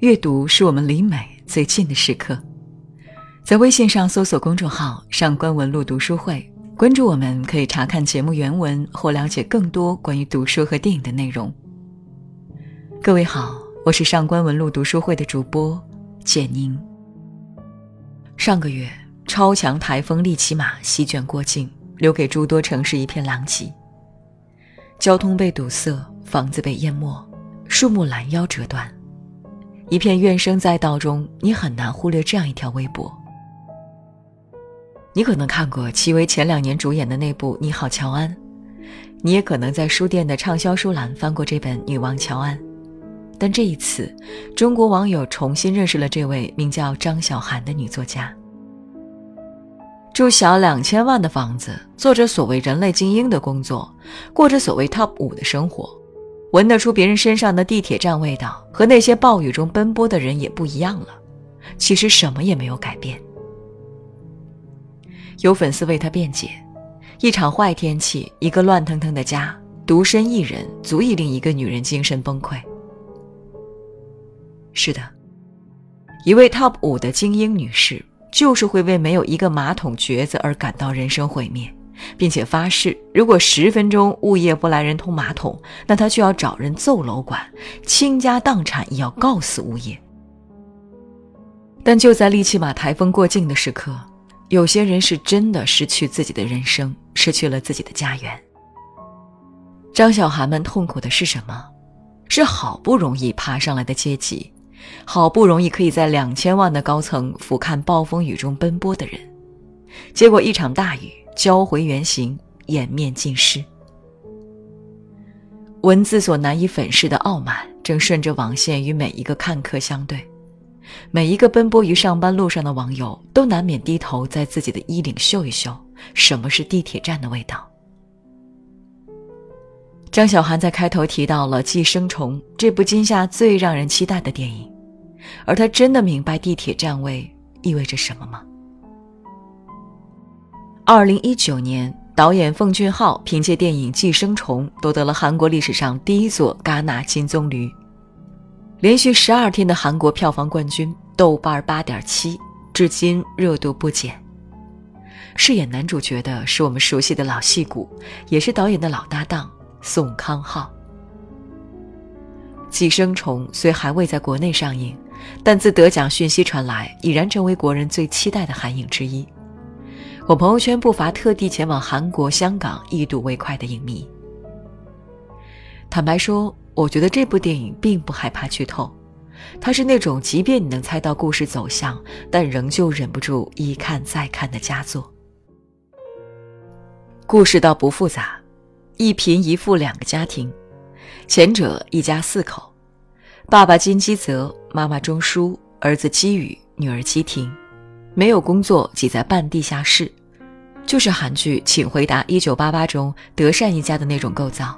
阅读是我们离美最近的时刻。在微信上搜索公众号“上官文露读书会”，关注我们，可以查看节目原文或了解更多关于读书和电影的内容。各位好，我是上官文露读书会的主播简宁。上个月，超强台风利奇马席卷过境，留给诸多城市一片狼藉。交通被堵塞，房子被淹没，树木拦腰折断，一片怨声载道中，你很难忽略这样一条微博。你可能看过戚薇前两年主演的那部《你好，乔安》，你也可能在书店的畅销书栏翻过这本《女王乔安》，但这一次，中国网友重新认识了这位名叫张小涵的女作家。住小两千万的房子，做着所谓人类精英的工作，过着所谓 top 五的生活，闻得出别人身上的地铁站味道，和那些暴雨中奔波的人也不一样了。其实什么也没有改变。有粉丝为他辩解：一场坏天气，一个乱腾腾的家，独身一人，足以令一个女人精神崩溃。是的，一位 top 五的精英女士。就是会为没有一个马桶橛子而感到人生毁灭，并且发誓，如果十分钟物业不来人通马桶，那他就要找人揍楼管，倾家荡产也要告死物业。但就在利奇马台风过境的时刻，有些人是真的失去自己的人生，失去了自己的家园。张小涵们痛苦的是什么？是好不容易爬上来的阶级。好不容易可以在两千万的高层俯瞰暴风雨中奔波的人，结果一场大雨交回原形，颜面尽失。文字所难以粉饰的傲慢，正顺着网线与每一个看客相对。每一个奔波于上班路上的网友，都难免低头在自己的衣领嗅一嗅，什么是地铁站的味道。张小涵在开头提到了《寄生虫》这部今夏最让人期待的电影，而他真的明白地铁站位意味着什么吗？二零一九年，导演奉俊昊凭借电影《寄生虫》夺得了韩国历史上第一座戛纳金棕榈，连续十二天的韩国票房冠军，豆瓣八点七，至今热度不减。饰演男主角的是我们熟悉的老戏骨，也是导演的老搭档。宋康昊，《寄生虫》虽还未在国内上映，但自得奖讯息传来，已然成为国人最期待的韩影之一。我朋友圈不乏特地前往韩国、香港一睹为快的影迷。坦白说，我觉得这部电影并不害怕剧透，它是那种即便你能猜到故事走向，但仍旧忍不住一看再看的佳作。故事倒不复杂。一贫一富两个家庭，前者一家四口，爸爸金基泽，妈妈钟书，儿子基宇，女儿基婷，没有工作，挤在半地下室，就是韩剧《请回答一九八八》中德善一家的那种构造。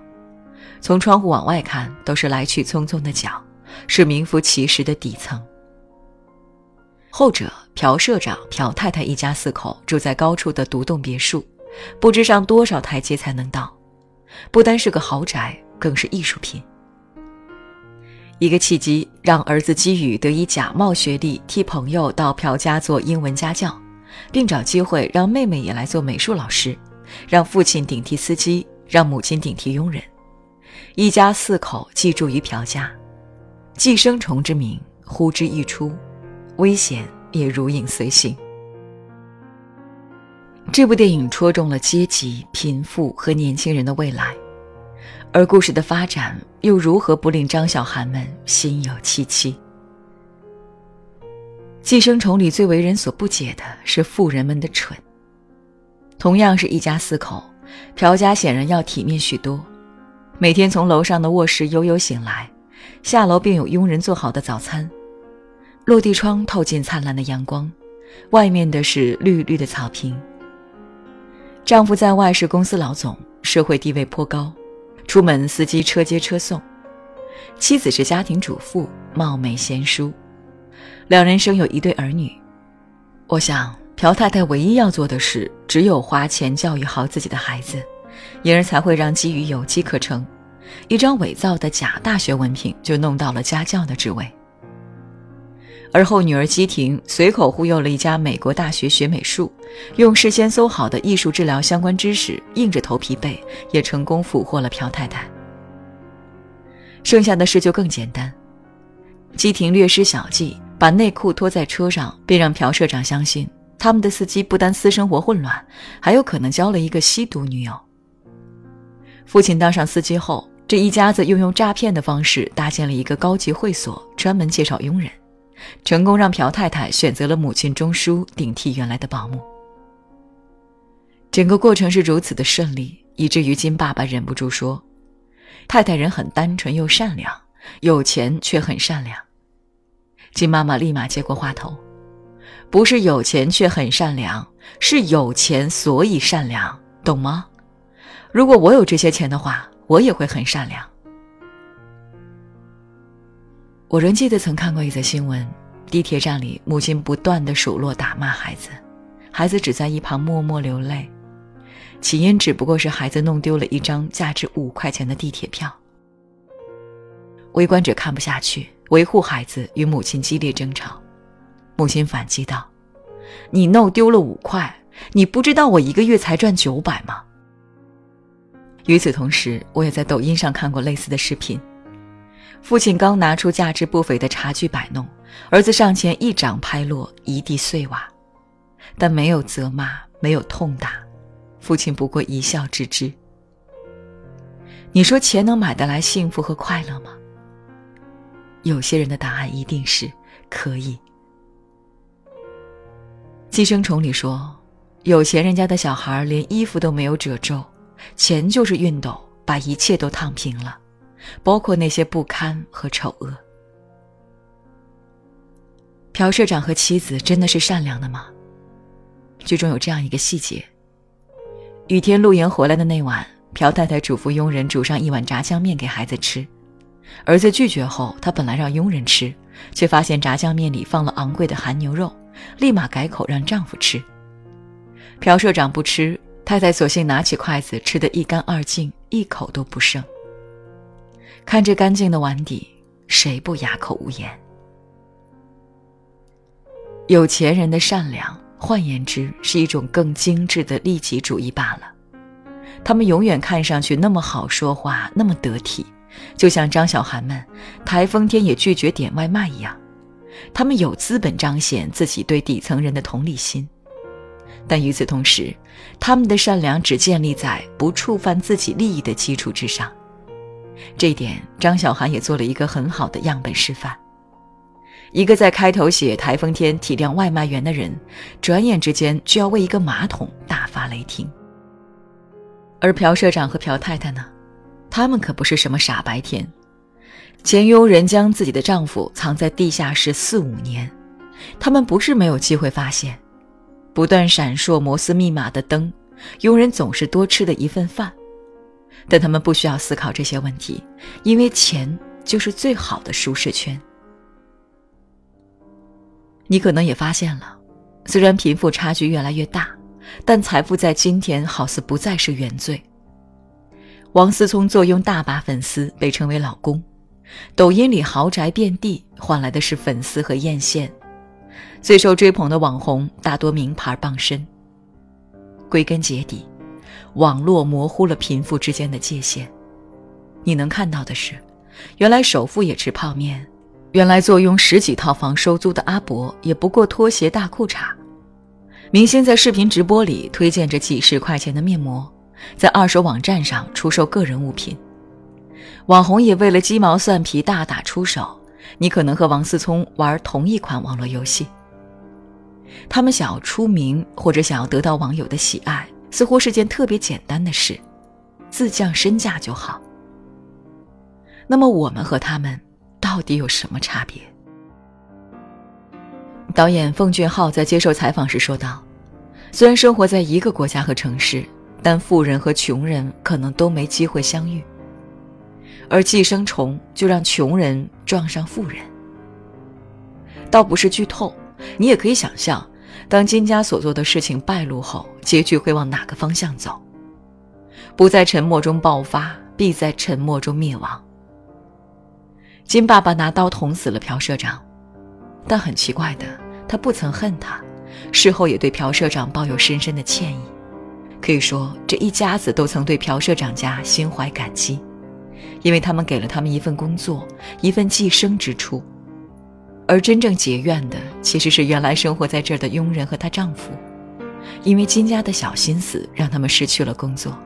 从窗户往外看，都是来去匆匆的脚，是名副其实的底层。后者朴社长、朴太太一家四口住在高处的独栋别墅，不知上多少台阶才能到。不单是个豪宅，更是艺术品。一个契机让儿子基宇得以假冒学历，替朋友到朴家做英文家教，并找机会让妹妹也来做美术老师，让父亲顶替司机，让母亲顶替佣人，一家四口寄住于朴家。寄生虫之名呼之欲出，危险也如影随形。这部电影戳中了阶级、贫富和年轻人的未来，而故事的发展又如何不令张小涵们心有戚戚？寄生虫里最为人所不解的是富人们的蠢。同样是一家四口，朴家显然要体面许多，每天从楼上的卧室悠悠醒来，下楼便有佣人做好的早餐，落地窗透进灿烂的阳光，外面的是绿绿的草坪。丈夫在外是公司老总，社会地位颇高，出门司机车接车送；妻子是家庭主妇，貌美贤淑，两人生有一对儿女。我想，朴太太唯一要做的事，只有花钱教育好自己的孩子，因而才会让基于有机可乘，一张伪造的假大学文凭就弄到了家教的职位。而后女儿基婷随口忽悠了一家美国大学学美术，用事先搜好的艺术治疗相关知识，硬着头皮背，也成功俘获了朴太太。剩下的事就更简单，姬婷略施小计，把内裤脱在车上，便让朴社长相信他们的司机不单私生活混乱，还有可能交了一个吸毒女友。父亲当上司机后，这一家子又用诈骗的方式搭建了一个高级会所，专门介绍佣人。成功让朴太太选择了母亲钟书顶替原来的保姆。整个过程是如此的顺利，以至于金爸爸忍不住说：“太太人很单纯又善良，有钱却很善良。”金妈妈立马接过话头：“不是有钱却很善良，是有钱所以善良，懂吗？如果我有这些钱的话，我也会很善良。”我仍记得曾看过一则新闻：地铁站里，母亲不断的数落打骂孩子，孩子只在一旁默默流泪。起因只不过是孩子弄丢了一张价值五块钱的地铁票。围观者看不下去，维护孩子与母亲激烈争吵。母亲反击道：“你弄丢了五块，你不知道我一个月才赚九百吗？”与此同时，我也在抖音上看过类似的视频。父亲刚拿出价值不菲的茶具摆弄，儿子上前一掌拍落一地碎瓦，但没有责骂，没有痛打，父亲不过一笑置之。你说钱能买得来幸福和快乐吗？有些人的答案一定是可以。寄生虫里说，有钱人家的小孩连衣服都没有褶皱，钱就是熨斗，把一切都烫平了。包括那些不堪和丑恶。朴社长和妻子真的是善良的吗？剧中有这样一个细节：雨天露营回来的那晚，朴太太嘱咐佣人煮上一碗炸酱面给孩子吃。儿子拒绝后，他本来让佣人吃，却发现炸酱面里放了昂贵的韩牛肉，立马改口让丈夫吃。朴社长不吃，太太索性拿起筷子吃得一干二净，一口都不剩。看着干净的碗底，谁不哑口无言？有钱人的善良，换言之，是一种更精致的利己主义罢了。他们永远看上去那么好说话，那么得体，就像张小涵们台风天也拒绝点外卖一样。他们有资本彰显自己对底层人的同理心，但与此同时，他们的善良只建立在不触犯自己利益的基础之上。这一点，张小涵也做了一个很好的样本示范。一个在开头写台风天体谅外卖员的人，转眼之间就要为一个马桶大发雷霆。而朴社长和朴太太呢，他们可不是什么傻白甜。前佣人将自己的丈夫藏在地下室四五年，他们不是没有机会发现，不断闪烁摩斯密码的灯，佣人总是多吃的一份饭。但他们不需要思考这些问题，因为钱就是最好的舒适圈。你可能也发现了，虽然贫富差距越来越大，但财富在今天好似不再是原罪。王思聪坐拥大把粉丝，被称为“老公”，抖音里豪宅遍地，换来的是粉丝和艳羡。最受追捧的网红大多名牌傍身。归根结底。网络模糊了贫富之间的界限，你能看到的是，原来首富也吃泡面，原来坐拥十几套房收租的阿伯也不过拖鞋大裤衩，明星在视频直播里推荐着几十块钱的面膜，在二手网站上出售个人物品，网红也为了鸡毛蒜皮大打出手，你可能和王思聪玩同一款网络游戏，他们想要出名或者想要得到网友的喜爱。似乎是件特别简单的事，自降身价就好。那么我们和他们到底有什么差别？导演奉俊昊在接受采访时说道：“虽然生活在一个国家和城市，但富人和穷人可能都没机会相遇。而寄生虫就让穷人撞上富人。倒不是剧透，你也可以想象。”当金家所做的事情败露后，结局会往哪个方向走？不在沉默中爆发，必在沉默中灭亡。金爸爸拿刀捅死了朴社长，但很奇怪的，他不曾恨他，事后也对朴社长抱有深深的歉意。可以说，这一家子都曾对朴社长家心怀感激，因为他们给了他们一份工作，一份寄生之处。而真正结怨的，其实是原来生活在这儿的佣人和她丈夫，因为金家的小心思，让他们失去了工作。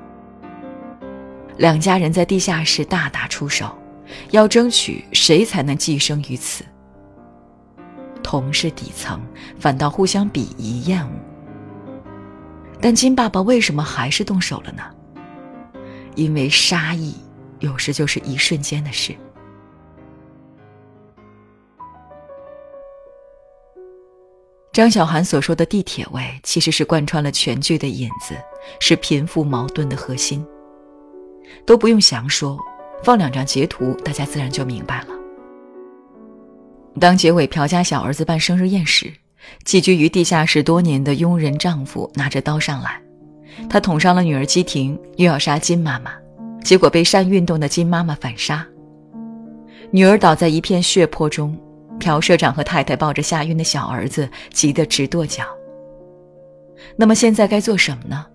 两家人在地下室大打出手，要争取谁才能寄生于此。同是底层，反倒互相鄙夷厌恶。但金爸爸为什么还是动手了呢？因为杀意，有时就是一瞬间的事。张小涵所说的地铁位，其实是贯穿了全剧的引子，是贫富矛盾的核心。都不用详说，放两张截图，大家自然就明白了。当结尾朴家小儿子办生日宴时，寄居于地下室多年的佣人丈夫拿着刀上来，他捅伤了女儿姬婷，又要杀金妈妈，结果被善运动的金妈妈反杀，女儿倒在一片血泊中。朴社长和太太抱着吓晕的小儿子，急得直跺脚。那么现在该做什么呢？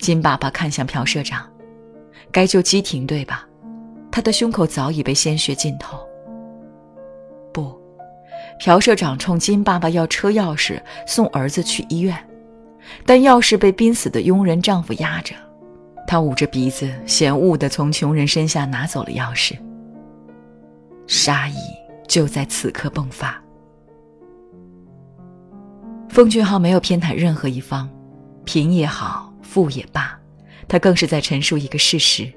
金爸爸看向朴社长，该救基婷对吧？他的胸口早已被鲜血浸透。朴社长冲金爸爸要车钥匙，送儿子去医院，但钥匙被濒死的佣人丈夫压着，他捂着鼻子，嫌恶地从穷人身下拿走了钥匙。杀意。就在此刻迸发。奉俊昊没有偏袒任何一方，贫也好，富也罢，他更是在陈述一个事实：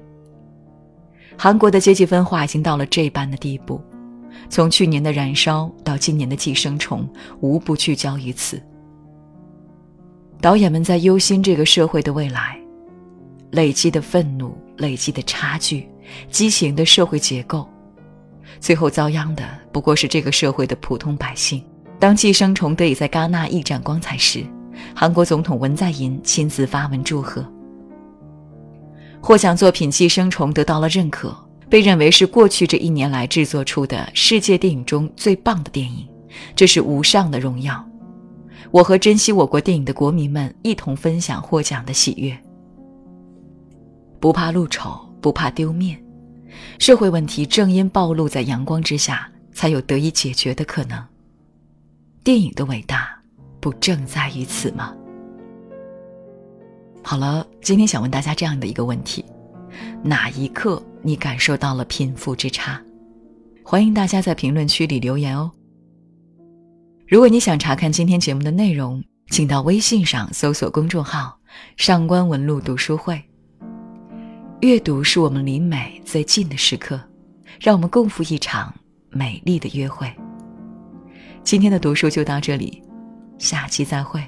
韩国的阶级分化已经到了这般的地步，从去年的燃烧到今年的寄生虫，无不聚焦于此。导演们在忧心这个社会的未来，累积的愤怒，累积的差距，畸形的社会结构。最后遭殃的不过是这个社会的普通百姓。当寄生虫得以在戛纳一展光彩时，韩国总统文在寅亲自发文祝贺。获奖作品《寄生虫》得到了认可，被认为是过去这一年来制作出的世界电影中最棒的电影，这是无上的荣耀。我和珍惜我国电影的国民们一同分享获奖的喜悦，不怕露丑，不怕丢面。社会问题正因暴露在阳光之下，才有得以解决的可能。电影的伟大，不正在于此吗？好了，今天想问大家这样的一个问题：哪一刻你感受到了贫富之差？欢迎大家在评论区里留言哦。如果你想查看今天节目的内容，请到微信上搜索公众号“上官文露读书会”。阅读是我们离美最近的时刻，让我们共赴一场美丽的约会。今天的读书就到这里，下期再会。